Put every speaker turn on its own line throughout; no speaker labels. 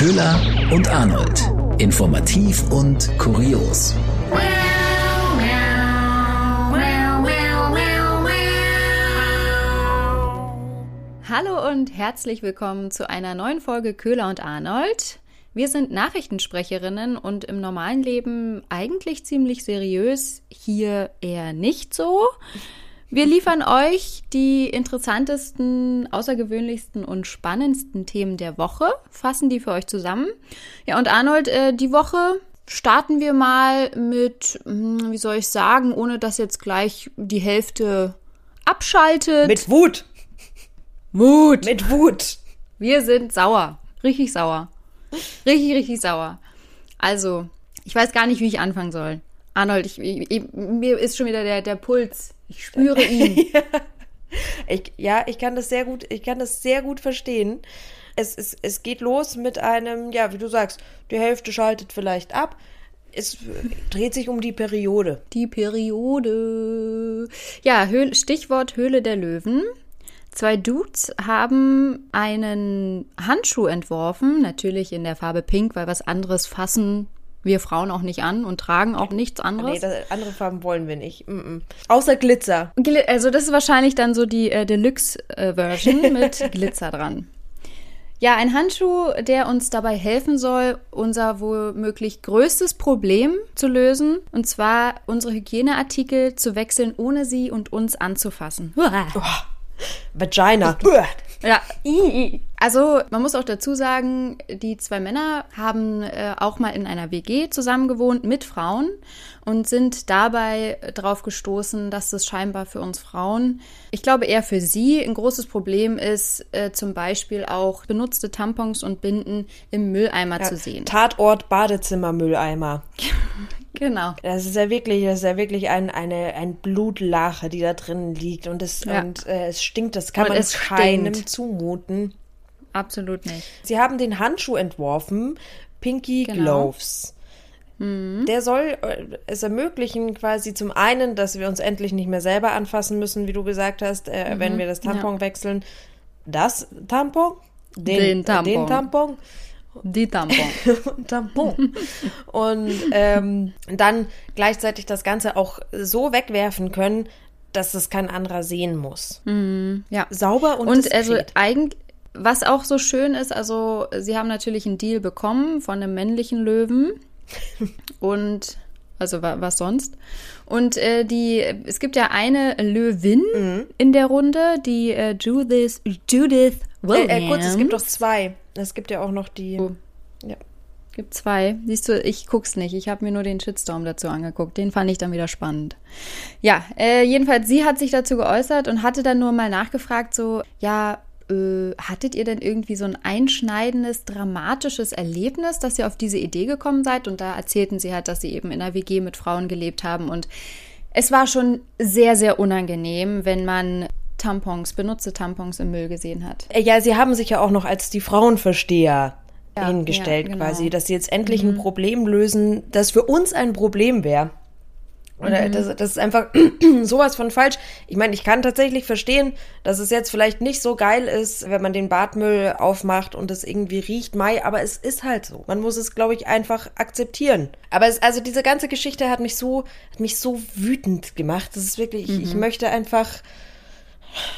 Köhler und Arnold. Informativ und kurios.
Hallo und herzlich willkommen zu einer neuen Folge Köhler und Arnold. Wir sind Nachrichtensprecherinnen und im normalen Leben eigentlich ziemlich seriös, hier eher nicht so. Wir liefern euch die interessantesten, außergewöhnlichsten und spannendsten Themen der Woche, fassen die für euch zusammen. Ja, und Arnold, äh, die Woche starten wir mal mit, hm, wie soll ich sagen, ohne dass jetzt gleich die Hälfte abschaltet.
Mit Wut.
Wut.
Mit Wut.
Wir sind sauer. Richtig sauer. Richtig, richtig sauer. Also, ich weiß gar nicht, wie ich anfangen soll. Arnold, ich, ich, mir ist schon wieder der, der Puls. Ich spüre ihn.
ja. Ich, ja, ich kann das sehr gut, ich kann das sehr gut verstehen. Es, es, es geht los mit einem, ja, wie du sagst, die Hälfte schaltet vielleicht ab. Es dreht sich um die Periode.
Die Periode. Ja, Höhl, Stichwort Höhle der Löwen. Zwei Dudes haben einen Handschuh entworfen, natürlich in der Farbe Pink, weil was anderes fassen wir Frauen auch nicht an und tragen auch nichts anderes.
Nee, das, andere Farben wollen wir nicht. Mm -mm. Außer Glitzer.
Also das ist wahrscheinlich dann so die äh, Deluxe-Version äh, mit Glitzer dran. Ja, ein Handschuh, der uns dabei helfen soll, unser womöglich größtes Problem zu lösen. Und zwar unsere Hygieneartikel zu wechseln, ohne sie und uns anzufassen. Oh.
Vagina.
Ja, also man muss auch dazu sagen, die zwei Männer haben äh, auch mal in einer WG zusammengewohnt mit Frauen und sind dabei darauf gestoßen, dass das scheinbar für uns Frauen, ich glaube eher für sie, ein großes Problem ist, äh, zum Beispiel auch benutzte Tampons und Binden im Mülleimer ja, zu sehen.
Tatort Badezimmermülleimer.
Genau.
Das ist ja wirklich, das ist ja wirklich ein, eine, ein Blutlache, die da drin liegt und es, ja. und, äh, es stinkt, das kann und man keinem stinkt. zumuten.
Absolut nicht.
Sie haben den Handschuh entworfen, Pinky genau. Gloves. Mhm. Der soll äh, es ermöglichen, quasi zum einen, dass wir uns endlich nicht mehr selber anfassen müssen, wie du gesagt hast, äh, mhm. wenn wir das Tampon ja. wechseln. Das Tampon?
Den, den Tampon.
Den Tampon.
Die Tampon.
Tampon. Und ähm, dann gleichzeitig das Ganze auch so wegwerfen können, dass es kein anderer sehen muss.
Mhm, ja.
Sauber und
Und also eigentlich, was auch so schön ist, also sie haben natürlich einen Deal bekommen von einem männlichen Löwen. und also was sonst? Und äh, die, es gibt ja eine Löwin mhm. in der Runde, die äh, Judith, Judith Williams.
Äh, äh, kurz, es gibt doch zwei. Es gibt ja auch noch die. Oh.
Ja. Gibt zwei. Siehst du, ich guck's nicht. Ich habe mir nur den Shitstorm dazu angeguckt. Den fand ich dann wieder spannend. Ja, äh, jedenfalls, sie hat sich dazu geäußert und hatte dann nur mal nachgefragt, so, ja, äh, hattet ihr denn irgendwie so ein einschneidendes, dramatisches Erlebnis, dass ihr auf diese Idee gekommen seid? Und da erzählten sie halt, dass sie eben in einer WG mit Frauen gelebt haben und es war schon sehr, sehr unangenehm, wenn man Tampons, benutzte Tampons im Müll gesehen hat.
Äh, ja, sie haben sich ja auch noch als die Frauenversteher ja, hingestellt ja, genau. quasi, dass sie jetzt endlich mhm. ein Problem lösen, das für uns ein Problem wäre. Oder mhm. das, das ist einfach sowas von falsch. Ich meine, ich kann tatsächlich verstehen, dass es jetzt vielleicht nicht so geil ist, wenn man den Badmüll aufmacht und es irgendwie riecht, Mai, aber es ist halt so. Man muss es, glaube ich, einfach akzeptieren. Aber es, also diese ganze Geschichte hat mich so, hat mich so wütend gemacht. Das ist wirklich, mhm. ich, ich möchte einfach,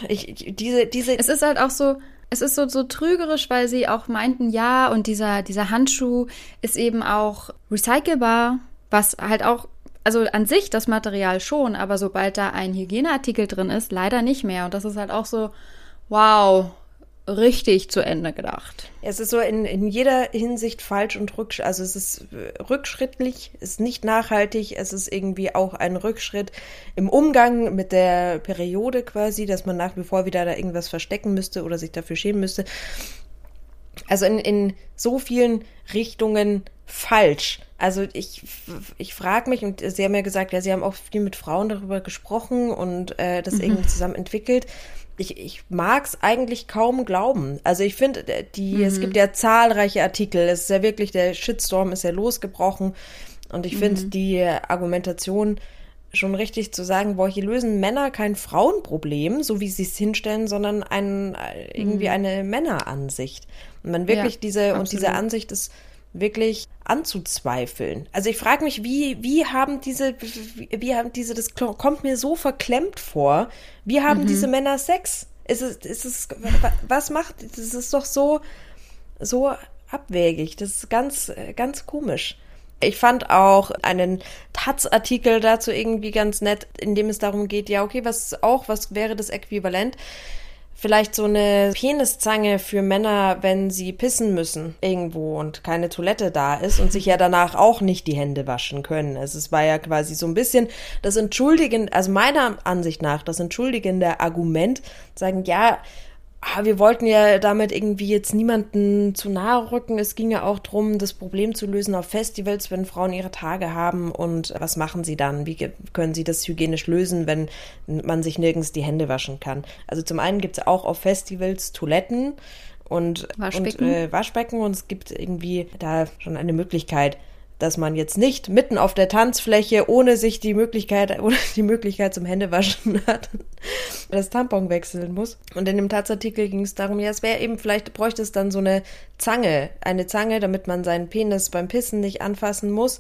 ich, diese, diese.
Es ist halt auch so, es ist so, so trügerisch, weil sie auch meinten, ja, und dieser, dieser Handschuh ist eben auch recycelbar, was halt auch, also an sich das Material schon, aber sobald da ein Hygieneartikel drin ist, leider nicht mehr. Und das ist halt auch so, wow, richtig zu Ende gedacht.
Es ist so in, in jeder Hinsicht falsch und rückschrittlich. Also es ist äh, rückschrittlich, ist nicht nachhaltig, es ist irgendwie auch ein Rückschritt im Umgang mit der Periode quasi, dass man nach wie vor wieder da irgendwas verstecken müsste oder sich dafür schämen müsste. Also in, in so vielen Richtungen falsch. Also ich, ich frage mich, und Sie haben ja gesagt, ja, Sie haben auch viel mit Frauen darüber gesprochen und äh, das mhm. irgendwie zusammen entwickelt ich, ich mag es eigentlich kaum glauben. Also ich finde, äh, die, mhm. es gibt ja zahlreiche Artikel. Es ist ja wirklich, der Shitstorm ist ja losgebrochen. Und ich finde, mhm. die Argumentation schon richtig zu sagen, boah, hier lösen Männer kein Frauenproblem, so wie sie es hinstellen, sondern ein, irgendwie mhm. eine Männeransicht. Und man wirklich ja, diese, absolut. und diese Ansicht ist wirklich anzuzweifeln. Also ich frage mich, wie, wie haben diese, wie, haben diese, das kommt mir so verklemmt vor, wie haben mhm. diese Männer Sex? Ist es, ist es, was macht, das ist doch so, so abwägig, das ist ganz, ganz komisch. Ich fand auch einen Taz-Artikel dazu irgendwie ganz nett, in dem es darum geht, ja, okay, was auch, was wäre das Äquivalent? Vielleicht so eine Peniszange für Männer, wenn sie pissen müssen irgendwo und keine Toilette da ist und sich ja danach auch nicht die Hände waschen können. Also es war ja quasi so ein bisschen das entschuldigende, also meiner Ansicht nach, das entschuldigende Argument, sagen, ja, ah, wir wollten ja damit irgendwie jetzt niemanden zu nahe rücken. Es ging ja auch darum, das Problem zu lösen auf Festivals, wenn Frauen ihre Tage haben und was machen sie dann? Wie können sie das hygienisch lösen, wenn man sich nirgends die Hände waschen kann? Also zum einen gibt es auch auf Festivals Toiletten und
Waschbecken.
Und, äh, Waschbecken und es gibt irgendwie da schon eine Möglichkeit, dass man jetzt nicht mitten auf der Tanzfläche, ohne sich die Möglichkeit, ohne die Möglichkeit zum Händewaschen hat, das Tampon wechseln muss. Und in dem Tazartikel ging es darum, ja, es wäre eben, vielleicht bräuchte es dann so eine Zange, eine Zange, damit man seinen Penis beim Pissen nicht anfassen muss.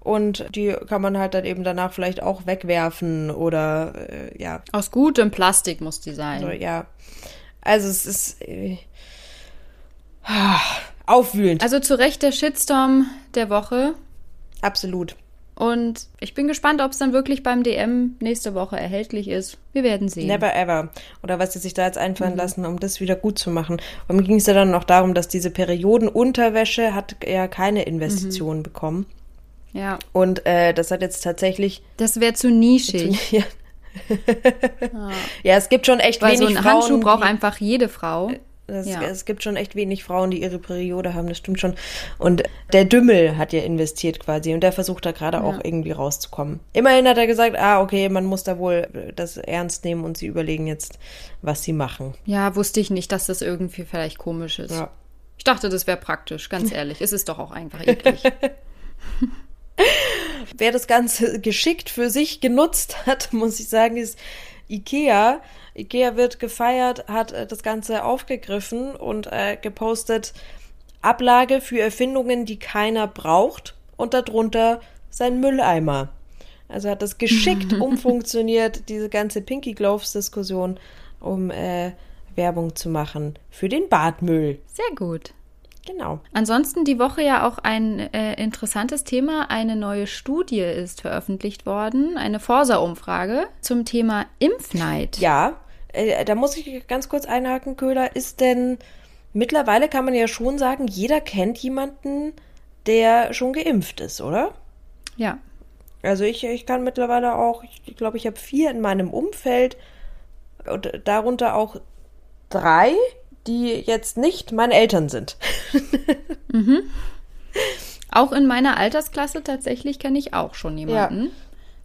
Und die kann man halt dann eben danach vielleicht auch wegwerfen oder äh, ja.
Aus gutem Plastik muss die sein.
Also, ja. Also es ist. Äh, aufwühlend.
Also zu Recht der Shitstorm der Woche.
Absolut.
Und ich bin gespannt, ob es dann wirklich beim DM nächste Woche erhältlich ist. Wir werden sehen.
Never ever. Oder was sie sich da jetzt einfallen mhm. lassen, um das wieder gut zu machen. Und mir ging es ja dann noch darum, dass diese Periodenunterwäsche hat ja keine Investition mhm. bekommen.
Ja.
Und äh, das hat jetzt tatsächlich.
Das wäre zu nischig.
Zu, ja. ja. es gibt schon echt
Weil
wenig
so ein
Frauen,
Handschuh braucht einfach jede Frau.
Das, ja. Es gibt schon echt wenig Frauen, die ihre Periode haben, das stimmt schon. Und der Dümmel hat ja investiert quasi und der versucht da gerade ja. auch irgendwie rauszukommen. Immerhin hat er gesagt, ah, okay, man muss da wohl das ernst nehmen und sie überlegen jetzt, was sie machen.
Ja, wusste ich nicht, dass das irgendwie vielleicht komisch ist. Ja. Ich dachte, das wäre praktisch, ganz ehrlich. es ist doch auch einfach eklig.
Wer das Ganze geschickt für sich genutzt hat, muss ich sagen, ist Ikea. Ikea wird gefeiert, hat äh, das Ganze aufgegriffen und äh, gepostet Ablage für Erfindungen, die keiner braucht und darunter sein Mülleimer. Also hat das geschickt umfunktioniert, diese ganze Pinky Gloves Diskussion, um äh, Werbung zu machen für den Badmüll.
Sehr gut.
Genau.
Ansonsten die Woche ja auch ein äh, interessantes Thema. Eine neue Studie ist veröffentlicht worden, eine Forsa-Umfrage zum Thema Impfneid.
Ja, äh, da muss ich ganz kurz einhaken, Köhler. Ist denn mittlerweile kann man ja schon sagen, jeder kennt jemanden, der schon geimpft ist, oder?
Ja.
Also ich, ich kann mittlerweile auch, ich glaube, ich habe vier in meinem Umfeld und darunter auch drei, die jetzt nicht meine Eltern sind.
mhm. Auch in meiner Altersklasse tatsächlich kenne ich auch schon jemanden, ja.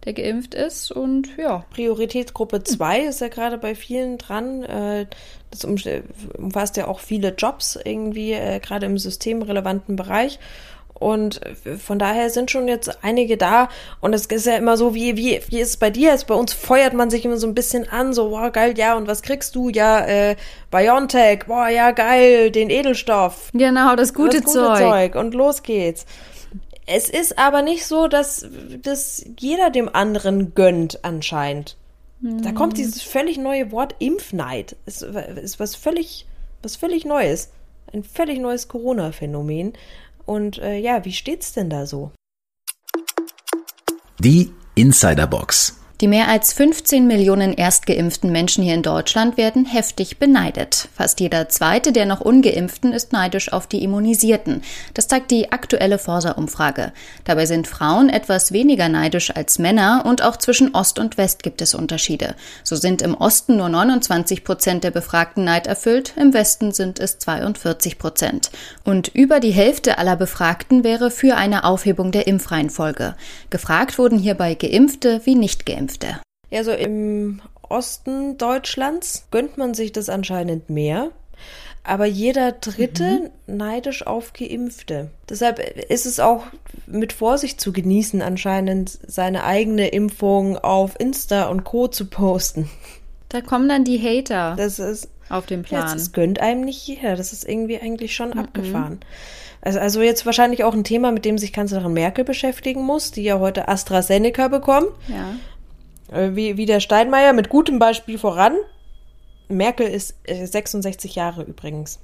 Der geimpft ist und ja.
Prioritätsgruppe 2 ist ja gerade bei vielen dran. Äh, das umfasst ja auch viele Jobs irgendwie, äh, gerade im systemrelevanten Bereich. Und von daher sind schon jetzt einige da. Und es ist ja immer so, wie, wie, wie ist es bei dir? Also bei uns feuert man sich immer so ein bisschen an, so, boah, geil, ja, und was kriegst du? Ja, äh, Biontech, boah, ja, geil, den Edelstoff.
Genau, das gute, das gute Zeug. Zeug.
Und los geht's. Es ist aber nicht so, dass, dass jeder dem anderen gönnt, anscheinend. Mhm. Da kommt dieses völlig neue Wort Impfneid. Ist, ist was völlig, was völlig Neues. Ein völlig neues Corona-Phänomen. Und äh, ja, wie steht's denn da so?
Die Insiderbox.
Die mehr als 15 Millionen erstgeimpften Menschen hier in Deutschland werden heftig beneidet. Fast jeder zweite der noch ungeimpften ist neidisch auf die Immunisierten. Das zeigt die aktuelle Forsa-Umfrage. Dabei sind Frauen etwas weniger neidisch als Männer und auch zwischen Ost und West gibt es Unterschiede. So sind im Osten nur 29 Prozent der Befragten neiderfüllt, im Westen sind es 42 Prozent. Und über die Hälfte aller Befragten wäre für eine Aufhebung der Impfreihenfolge. Gefragt wurden hierbei Geimpfte wie nicht Einkünfte.
Ja, so im Osten Deutschlands gönnt man sich das anscheinend mehr. aber jeder Dritte mhm. neidisch auf Geimpfte. Deshalb ist es auch mit Vorsicht zu genießen, anscheinend seine eigene Impfung auf Insta und Co. zu posten.
Da kommen dann die Hater.
Das ist
auf dem Plan.
Ja, das gönnt einem nicht jeder. Das ist irgendwie eigentlich schon mhm. abgefahren. Also, also jetzt wahrscheinlich auch ein Thema, mit dem sich Kanzlerin Merkel beschäftigen muss, die ja heute AstraZeneca bekommt.
Ja.
Äh, wie, wie der Steinmeier mit gutem Beispiel voran. Merkel ist 66 äh, Jahre übrigens.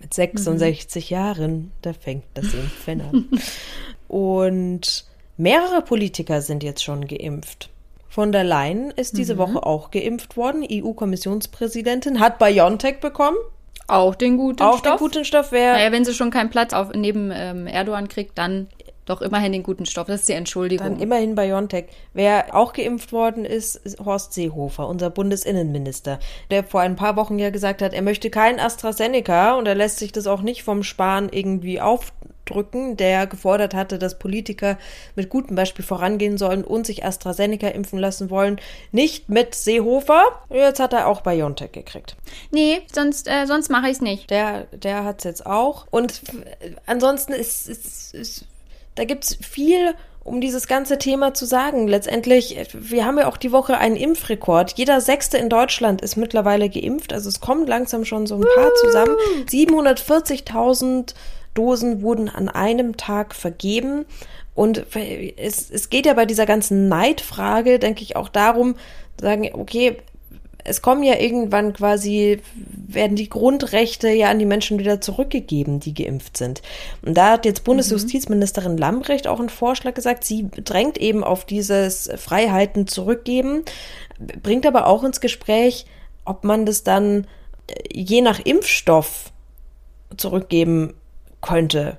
Mit 66 mhm. Jahren, da fängt das Impfen an. Und mehrere Politiker sind jetzt schon geimpft. Von der Leyen ist diese mhm. Woche auch geimpft worden. EU-Kommissionspräsidentin hat BioNTech bekommen.
Auch den guten
auch
Stoff.
Auch den guten Stoff wäre.
Naja, wenn sie schon keinen Platz auf, neben ähm, Erdogan kriegt, dann doch immerhin den guten Stoff. Das ist die Entschuldigung.
Dann immerhin BioNTech. Wer auch geimpft worden ist, ist Horst Seehofer, unser Bundesinnenminister, der vor ein paar Wochen ja gesagt hat, er möchte kein AstraZeneca und er lässt sich das auch nicht vom Sparen irgendwie aufdrücken, der gefordert hatte, dass Politiker mit gutem Beispiel vorangehen sollen und sich AstraZeneca impfen lassen wollen. Nicht mit Seehofer. Jetzt hat er auch BioNTech gekriegt.
Nee, sonst, äh, sonst mache ich es nicht.
Der, der hat es jetzt auch. Und ansonsten ist, ist, ist da gibt's viel um dieses ganze Thema zu sagen. Letztendlich, wir haben ja auch die Woche einen Impfrekord. Jeder Sechste in Deutschland ist mittlerweile geimpft. Also es kommt langsam schon so ein paar zusammen. 740.000 Dosen wurden an einem Tag vergeben. Und es, es geht ja bei dieser ganzen Neidfrage, denke ich, auch darum, sagen, okay, es kommen ja irgendwann quasi, werden die Grundrechte ja an die Menschen wieder zurückgegeben, die geimpft sind. Und da hat jetzt Bundesjustizministerin Lambrecht auch einen Vorschlag gesagt, sie drängt eben auf dieses Freiheiten zurückgeben, bringt aber auch ins Gespräch, ob man das dann äh, je nach Impfstoff zurückgeben könnte.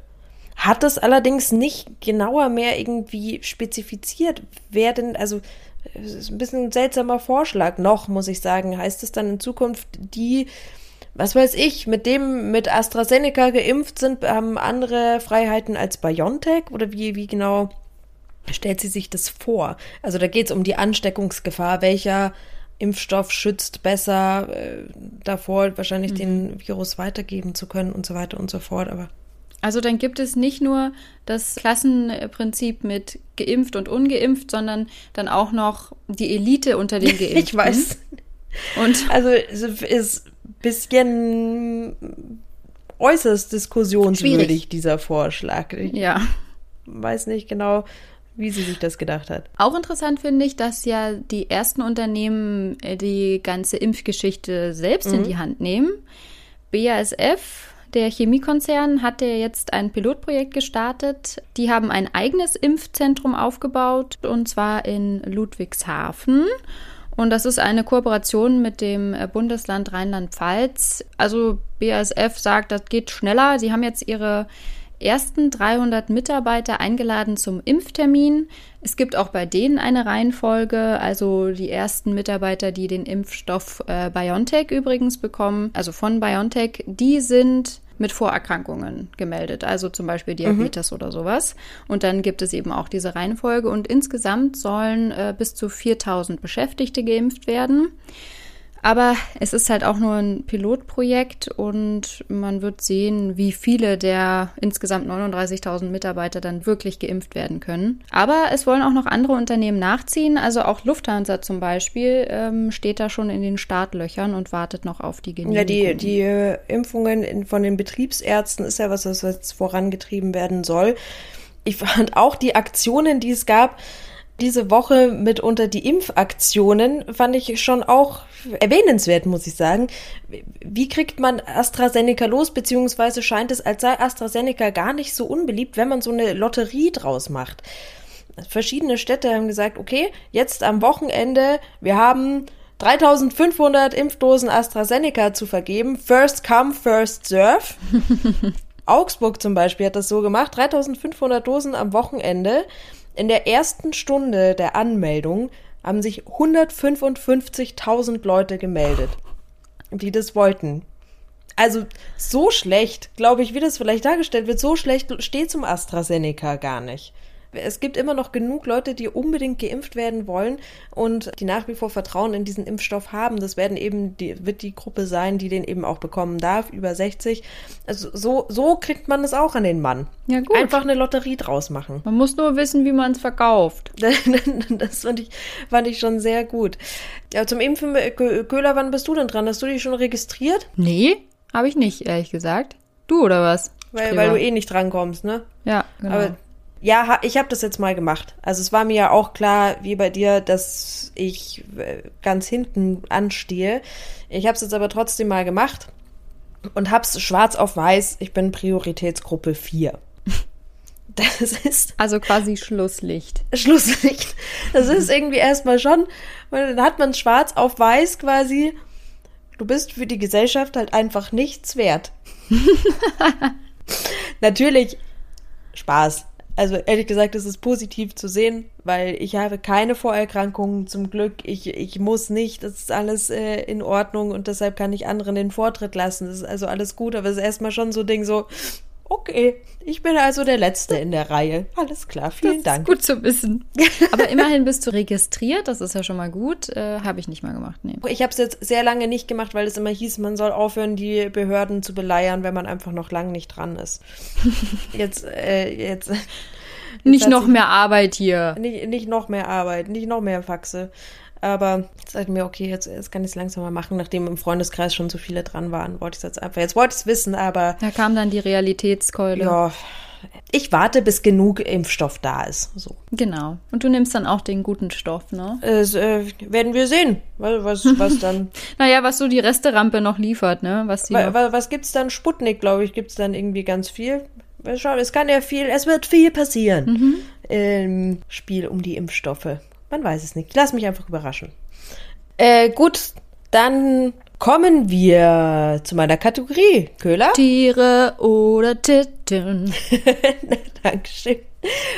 Hat es allerdings nicht genauer mehr irgendwie spezifiziert, wer denn, also es ist ein bisschen ein seltsamer Vorschlag noch, muss ich sagen. Heißt es dann in Zukunft, die, was weiß ich, mit dem mit AstraZeneca geimpft sind, haben andere Freiheiten als BioNTech? Oder wie, wie genau stellt sie sich das vor? Also da geht es um die Ansteckungsgefahr, welcher Impfstoff schützt besser äh, davor, wahrscheinlich mhm. den Virus weitergeben zu können und so weiter und so fort. Aber
also dann gibt es nicht nur das Klassenprinzip mit geimpft und ungeimpft, sondern dann auch noch die Elite unter den Geimpften.
ich weiß. Und also es ist ein bisschen äußerst diskussionswürdig, schwierig. dieser Vorschlag. Ich
ja.
weiß nicht genau, wie sie sich das gedacht hat.
Auch interessant finde ich, dass ja die ersten Unternehmen äh, die ganze Impfgeschichte selbst mhm. in die Hand nehmen. BASF der Chemiekonzern hat ja jetzt ein Pilotprojekt gestartet. Die haben ein eigenes Impfzentrum aufgebaut und zwar in Ludwigshafen. Und das ist eine Kooperation mit dem Bundesland Rheinland-Pfalz. Also BASF sagt, das geht schneller. Sie haben jetzt ihre ersten 300 Mitarbeiter eingeladen zum Impftermin. Es gibt auch bei denen eine Reihenfolge, also die ersten Mitarbeiter, die den Impfstoff äh, BioNTech übrigens bekommen, also von BioNTech, die sind mit Vorerkrankungen gemeldet, also zum Beispiel. Diabetes mhm. oder sowas. Und dann gibt es eben auch diese Reihenfolge und insgesamt sollen äh, bis zu 4000 Beschäftigte geimpft werden. Aber es ist halt auch nur ein Pilotprojekt und man wird sehen, wie viele der insgesamt 39.000 Mitarbeiter dann wirklich geimpft werden können. Aber es wollen auch noch andere Unternehmen nachziehen. Also auch Lufthansa zum Beispiel ähm, steht da schon in den Startlöchern und wartet noch auf die Genehmigung.
Ja, die, die äh, Impfungen in, von den Betriebsärzten ist ja was, was jetzt vorangetrieben werden soll. Ich fand auch die Aktionen, die es gab, diese Woche mitunter die Impfaktionen fand ich schon auch erwähnenswert, muss ich sagen. Wie kriegt man AstraZeneca los, beziehungsweise scheint es, als sei AstraZeneca gar nicht so unbeliebt, wenn man so eine Lotterie draus macht. Verschiedene Städte haben gesagt, okay, jetzt am Wochenende, wir haben 3500 Impfdosen AstraZeneca zu vergeben. First come, first serve. Augsburg zum Beispiel hat das so gemacht. 3500 Dosen am Wochenende. In der ersten Stunde der Anmeldung haben sich 155.000 Leute gemeldet, die das wollten. Also so schlecht, glaube ich, wie das vielleicht dargestellt wird, so schlecht steht zum AstraZeneca gar nicht. Es gibt immer noch genug Leute, die unbedingt geimpft werden wollen und die nach wie vor Vertrauen in diesen Impfstoff haben. Das werden eben die, wird die Gruppe sein, die den eben auch bekommen darf, über 60. Also so, so kriegt man es auch an den Mann.
Ja, gut.
Einfach eine Lotterie draus machen.
Man muss nur wissen, wie man es verkauft.
das fand ich, fand ich schon sehr gut. Ja, zum Impfen, Köhler, wann bist du denn dran? Hast du dich schon registriert?
Nee, habe ich nicht, ehrlich gesagt. Du oder was?
Weil, weil du eh nicht drankommst, ne?
Ja, genau.
Aber ja, ich habe das jetzt mal gemacht. Also es war mir ja auch klar, wie bei dir, dass ich äh, ganz hinten anstehe. Ich habe es jetzt aber trotzdem mal gemacht und hab's schwarz auf weiß. Ich bin Prioritätsgruppe 4. Das ist.
Also quasi Schlusslicht.
Schlusslicht. Das ist irgendwie erstmal schon, dann hat man schwarz auf weiß quasi. Du bist für die Gesellschaft halt einfach nichts wert. Natürlich Spaß. Also ehrlich gesagt, es ist positiv zu sehen, weil ich habe keine Vorerkrankungen zum Glück. Ich, ich muss nicht, das ist alles äh, in Ordnung und deshalb kann ich anderen den Vortritt lassen. Das ist also alles gut, aber es ist erstmal schon so ein Ding so, Okay, ich bin also der Letzte in der Reihe. Alles klar, vielen
das
Dank.
Ist gut zu wissen. Aber immerhin bist du registriert, das ist ja schon mal gut. Äh, habe ich nicht mal gemacht, nee.
Ich habe es jetzt sehr lange nicht gemacht, weil es immer hieß, man soll aufhören, die Behörden zu beleiern, wenn man einfach noch lang nicht dran ist. Jetzt, äh, jetzt. jetzt
nicht noch mehr Arbeit hier.
Nicht, nicht noch mehr Arbeit, nicht noch mehr Faxe. Aber jetzt dachte ich mir, okay, jetzt, jetzt kann ich es langsam mal machen, nachdem im Freundeskreis schon so viele dran waren, wollte ich es jetzt einfach. Jetzt wollte ich es wissen, aber.
Da kam dann die Realitätskeule.
Ja. Ich warte, bis genug Impfstoff da ist. So.
Genau. Und du nimmst dann auch den guten Stoff, ne?
Das äh, werden wir sehen, was, was dann.
naja, was so die Resterampe noch liefert, ne? Was, die
was, was, was gibt's dann? Sputnik, glaube ich, gibt es dann irgendwie ganz viel. Es kann ja viel, es wird viel passieren mhm. im Spiel um die Impfstoffe. Man weiß es nicht. Lass mich einfach überraschen. Äh, gut, dann kommen wir zu meiner Kategorie. Köhler?
Tiere oder Titten.
Dankeschön.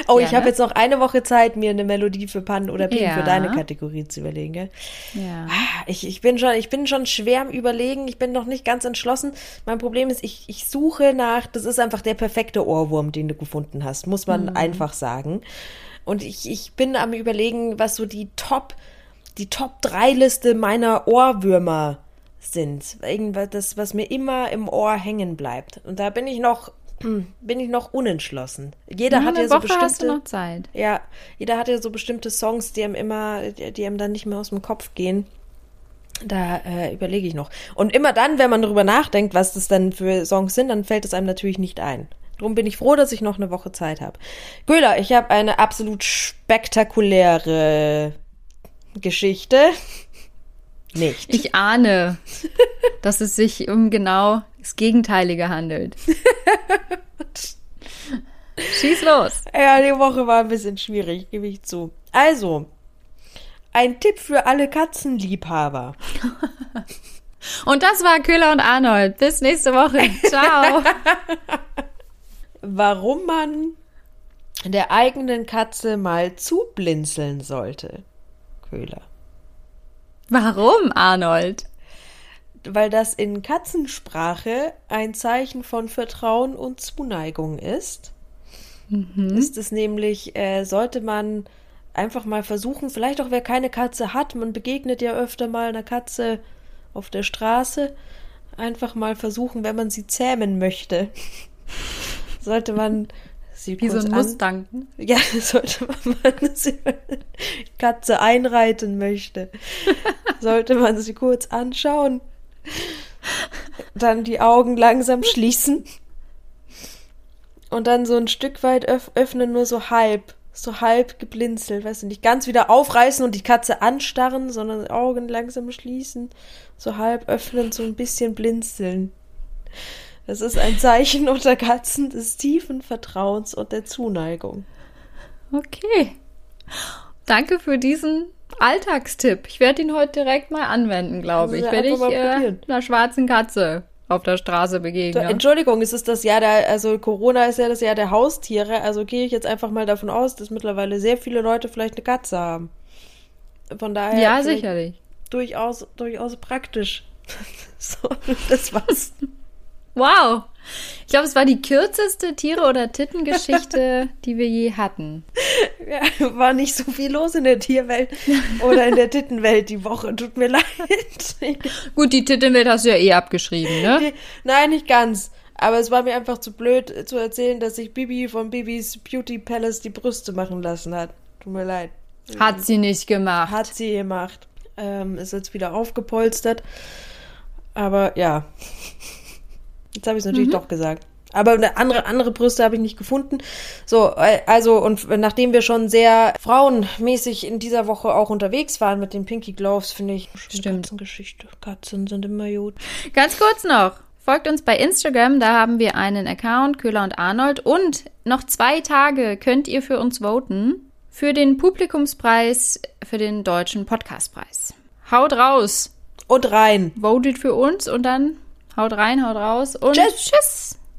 Oh, Gerne. ich habe jetzt noch eine Woche Zeit, mir eine Melodie für Pan oder Pin
ja.
für deine Kategorie zu überlegen. Gell?
Ja.
Ah, ich, ich, bin schon, ich bin schon schwer am Überlegen. Ich bin noch nicht ganz entschlossen. Mein Problem ist, ich, ich suche nach, das ist einfach der perfekte Ohrwurm, den du gefunden hast, muss man mhm. einfach sagen. Und ich, ich bin am überlegen, was so die Top, die Top 3 Liste meiner Ohrwürmer sind. Irgendwas, das, was mir immer im Ohr hängen bleibt. Und da bin ich noch, bin ich noch unentschlossen. Jeder hat ja so
Woche
bestimmte.
hast du noch Zeit.
Ja, jeder hat ja so bestimmte Songs, die einem immer, die einem dann nicht mehr aus dem Kopf gehen. Da äh, überlege ich noch. Und immer dann, wenn man darüber nachdenkt, was das dann für Songs sind, dann fällt es einem natürlich nicht ein. Drum bin ich froh, dass ich noch eine Woche Zeit habe. Göhler, ich habe eine absolut spektakuläre Geschichte. Nicht.
Ich ahne, dass es sich um genau das Gegenteilige handelt. Schieß los.
Ja, die Woche war ein bisschen schwierig, gebe ich zu. Also, ein Tipp für alle Katzenliebhaber.
Und das war Köhler und Arnold. Bis nächste Woche. Ciao
warum man der eigenen Katze mal zublinzeln sollte. Köhler.
Warum, Arnold?
Weil das in Katzensprache ein Zeichen von Vertrauen und Zuneigung ist. Mhm. Ist es nämlich, äh, sollte man einfach mal versuchen, vielleicht auch wer keine Katze hat, man begegnet ja öfter mal einer Katze auf der Straße, einfach mal versuchen, wenn man sie zähmen möchte, sollte man sie
Wie
kurz
so ein Mustang.
Ja, sollte man, wenn sie Katze einreiten möchte, sollte man sie kurz anschauen, dann die Augen langsam schließen und dann so ein Stück weit öff öffnen, nur so halb, so halb geblinzelt, weißt du, nicht ganz wieder aufreißen und die Katze anstarren, sondern die Augen langsam schließen, so halb öffnen, so ein bisschen blinzeln. Das ist ein Zeichen unter Katzen des tiefen Vertrauens und der Zuneigung.
Okay. Danke für diesen Alltagstipp. Ich werde ihn heute direkt mal anwenden, glaube ich. Werde ich äh, einer schwarzen Katze auf der Straße begegnen.
Entschuldigung, ist es das Jahr der, also Corona ist ja das Jahr der Haustiere, also gehe ich jetzt einfach mal davon aus, dass mittlerweile sehr viele Leute vielleicht eine Katze haben. Von daher.
Ja, sicherlich.
Durchaus, durchaus praktisch. so, das war's.
Wow. Ich glaube, es war die kürzeste Tiere- oder Tittengeschichte, die wir je hatten.
Ja, war nicht so viel los in der Tierwelt oder in der Tittenwelt die Woche. Tut mir leid.
Gut, die Tittenwelt hast du ja eh abgeschrieben, ne?
Die, nein, nicht ganz. Aber es war mir einfach zu blöd zu erzählen, dass sich Bibi von Bibis Beauty Palace die Brüste machen lassen hat. Tut mir leid.
Hat sie nicht gemacht.
Hat sie gemacht. Ähm, ist jetzt wieder aufgepolstert. Aber ja. Jetzt habe ich es natürlich doch gesagt. Aber eine andere, andere Brüste habe ich nicht gefunden. So, äh, also, und nachdem wir schon sehr frauenmäßig in dieser Woche auch unterwegs waren mit den Pinky Gloves, finde ich,
Stimmt.
Katzengeschichte. Katzen sind immer gut.
Ganz kurz noch. Folgt uns bei Instagram, da haben wir einen Account, Köhler und Arnold. Und noch zwei Tage könnt ihr für uns voten für den Publikumspreis für den Deutschen Podcastpreis. Haut raus!
Und rein.
Votet für uns und dann haut rein, haut raus und
Tschüss.
tschüss.